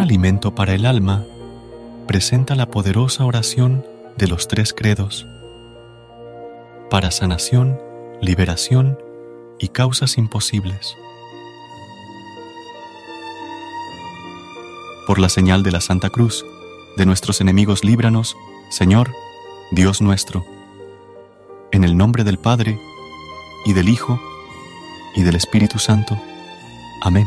Alimento para el alma presenta la poderosa oración de los tres credos para sanación, liberación y causas imposibles. Por la señal de la Santa Cruz, de nuestros enemigos líbranos, Señor, Dios nuestro, en el nombre del Padre, y del Hijo, y del Espíritu Santo. Amén.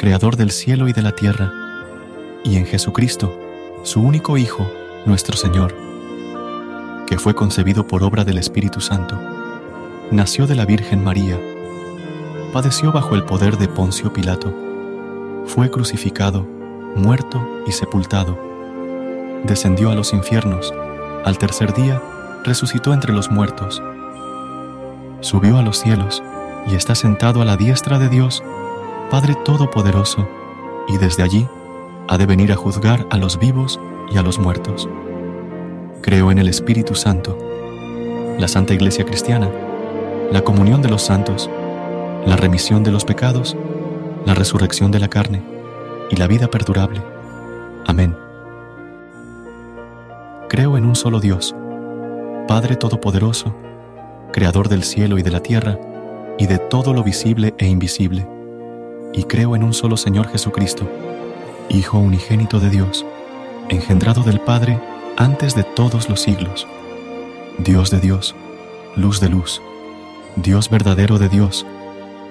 Creador del cielo y de la tierra, y en Jesucristo, su único Hijo, nuestro Señor, que fue concebido por obra del Espíritu Santo, nació de la Virgen María, padeció bajo el poder de Poncio Pilato, fue crucificado, muerto y sepultado, descendió a los infiernos, al tercer día resucitó entre los muertos, subió a los cielos y está sentado a la diestra de Dios, Padre Todopoderoso, y desde allí ha de venir a juzgar a los vivos y a los muertos. Creo en el Espíritu Santo, la Santa Iglesia Cristiana, la comunión de los santos, la remisión de los pecados, la resurrección de la carne y la vida perdurable. Amén. Creo en un solo Dios, Padre Todopoderoso, Creador del cielo y de la tierra, y de todo lo visible e invisible y creo en un solo Señor Jesucristo, Hijo unigénito de Dios, engendrado del Padre antes de todos los siglos, Dios de Dios, luz de luz, Dios verdadero de Dios,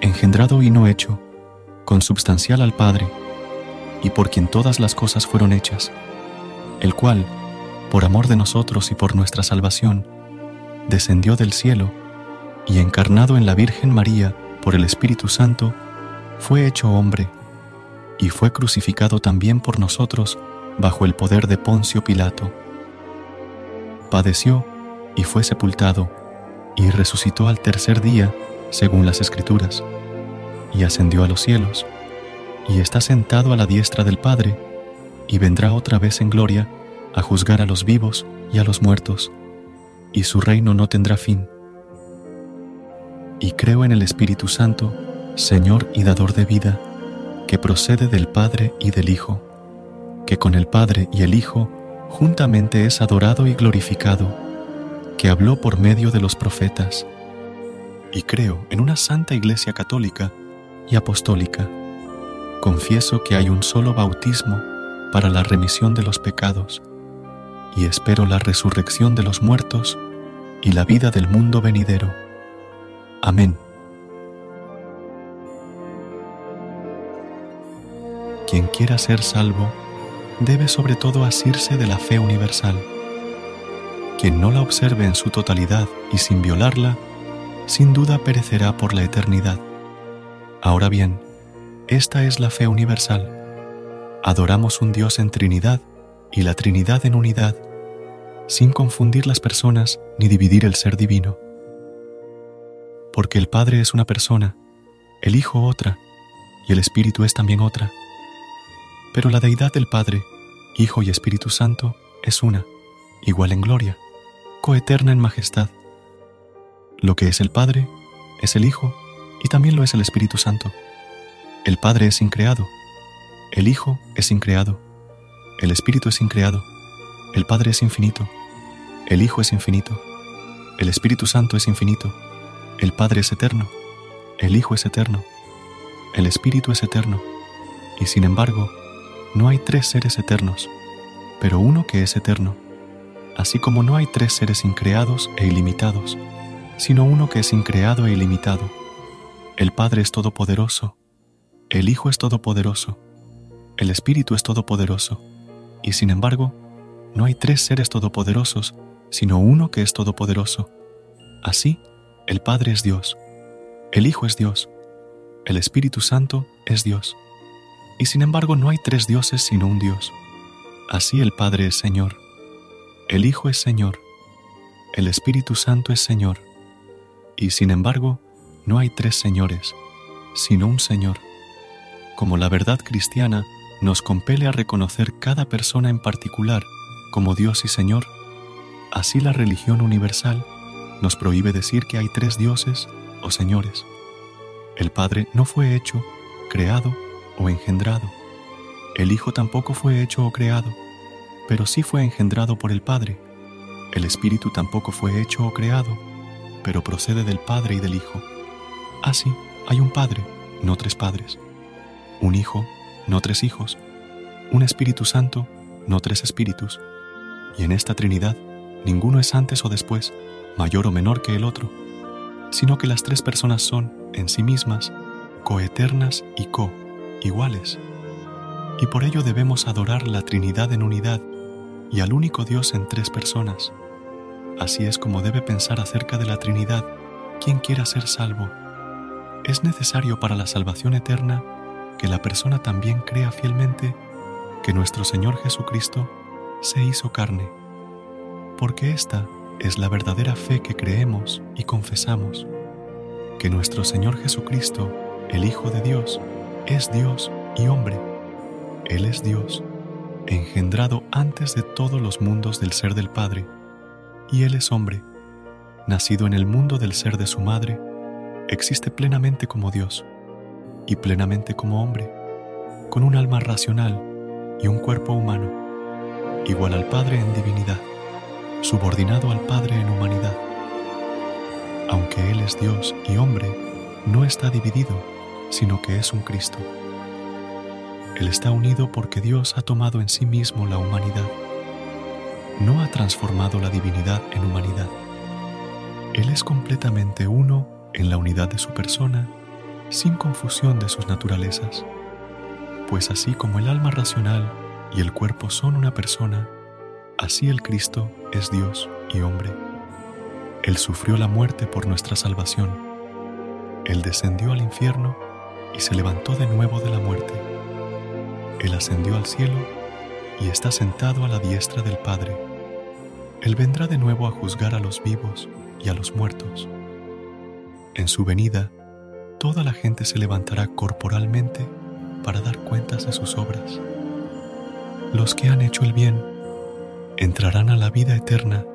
engendrado y no hecho, consubstancial al Padre, y por quien todas las cosas fueron hechas, el cual, por amor de nosotros y por nuestra salvación, descendió del cielo y encarnado en la Virgen María por el Espíritu Santo, fue hecho hombre y fue crucificado también por nosotros bajo el poder de Poncio Pilato. Padeció y fue sepultado y resucitó al tercer día según las Escrituras, y ascendió a los cielos, y está sentado a la diestra del Padre, y vendrá otra vez en gloria a juzgar a los vivos y a los muertos, y su reino no tendrá fin. Y creo en el Espíritu Santo, Señor y dador de vida, que procede del Padre y del Hijo, que con el Padre y el Hijo juntamente es adorado y glorificado, que habló por medio de los profetas. Y creo en una santa Iglesia católica y apostólica. Confieso que hay un solo bautismo para la remisión de los pecados, y espero la resurrección de los muertos y la vida del mundo venidero. Amén. Quien quiera ser salvo debe sobre todo asirse de la fe universal. Quien no la observe en su totalidad y sin violarla, sin duda perecerá por la eternidad. Ahora bien, esta es la fe universal. Adoramos un Dios en Trinidad y la Trinidad en unidad, sin confundir las personas ni dividir el ser divino. Porque el Padre es una persona, el Hijo otra, y el Espíritu es también otra pero la deidad del Padre, Hijo y Espíritu Santo es una, igual en gloria, coeterna en majestad. Lo que es el Padre es el Hijo y también lo es el Espíritu Santo. El Padre es increado, el Hijo es increado, el Espíritu es increado, el Padre es infinito, el Hijo es infinito, el Espíritu Santo es infinito, El Padre es eterno, el Hijo es eterno, el Espíritu es eterno, y sin embargo, no hay tres seres eternos, pero uno que es eterno, así como no hay tres seres increados e ilimitados, sino uno que es increado e ilimitado. El Padre es todopoderoso, el Hijo es todopoderoso, el Espíritu es todopoderoso, y sin embargo, no hay tres seres todopoderosos, sino uno que es todopoderoso. Así, el Padre es Dios, el Hijo es Dios, el Espíritu Santo es Dios. Y sin embargo no hay tres dioses sino un Dios. Así el Padre es Señor, el Hijo es Señor, el Espíritu Santo es Señor. Y sin embargo no hay tres señores, sino un Señor. Como la verdad cristiana nos compele a reconocer cada persona en particular como Dios y Señor, así la religión universal nos prohíbe decir que hay tres dioses o señores. El Padre no fue hecho, creado o engendrado. El Hijo tampoco fue hecho o creado, pero sí fue engendrado por el Padre. El Espíritu tampoco fue hecho o creado, pero procede del Padre y del Hijo. Así, hay un Padre, no tres padres. Un Hijo, no tres hijos. Un Espíritu Santo, no tres espíritus. Y en esta Trinidad, ninguno es antes o después, mayor o menor que el otro, sino que las tres personas son, en sí mismas, coeternas y co, iguales. Y por ello debemos adorar la Trinidad en unidad y al único Dios en tres personas. Así es como debe pensar acerca de la Trinidad quien quiera ser salvo. Es necesario para la salvación eterna que la persona también crea fielmente que nuestro Señor Jesucristo se hizo carne, porque esta es la verdadera fe que creemos y confesamos, que nuestro Señor Jesucristo, el Hijo de Dios, es Dios y hombre. Él es Dios, engendrado antes de todos los mundos del ser del Padre, y Él es hombre, nacido en el mundo del ser de su madre, existe plenamente como Dios y plenamente como hombre, con un alma racional y un cuerpo humano, igual al Padre en divinidad subordinado al Padre en humanidad. Aunque Él es Dios y hombre, no está dividido, sino que es un Cristo. Él está unido porque Dios ha tomado en sí mismo la humanidad. No ha transformado la divinidad en humanidad. Él es completamente uno en la unidad de su persona, sin confusión de sus naturalezas. Pues así como el alma racional y el cuerpo son una persona, Así el Cristo es Dios y hombre. Él sufrió la muerte por nuestra salvación. Él descendió al infierno y se levantó de nuevo de la muerte. Él ascendió al cielo y está sentado a la diestra del Padre. Él vendrá de nuevo a juzgar a los vivos y a los muertos. En su venida, toda la gente se levantará corporalmente para dar cuentas de sus obras. Los que han hecho el bien entrarán a la vida eterna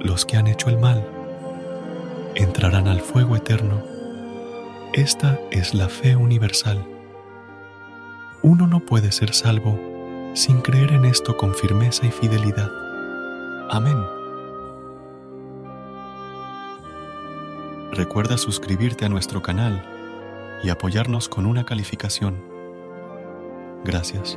los que han hecho el mal, entrarán al fuego eterno. Esta es la fe universal. Uno no puede ser salvo sin creer en esto con firmeza y fidelidad. Amén. Recuerda suscribirte a nuestro canal y apoyarnos con una calificación. Gracias.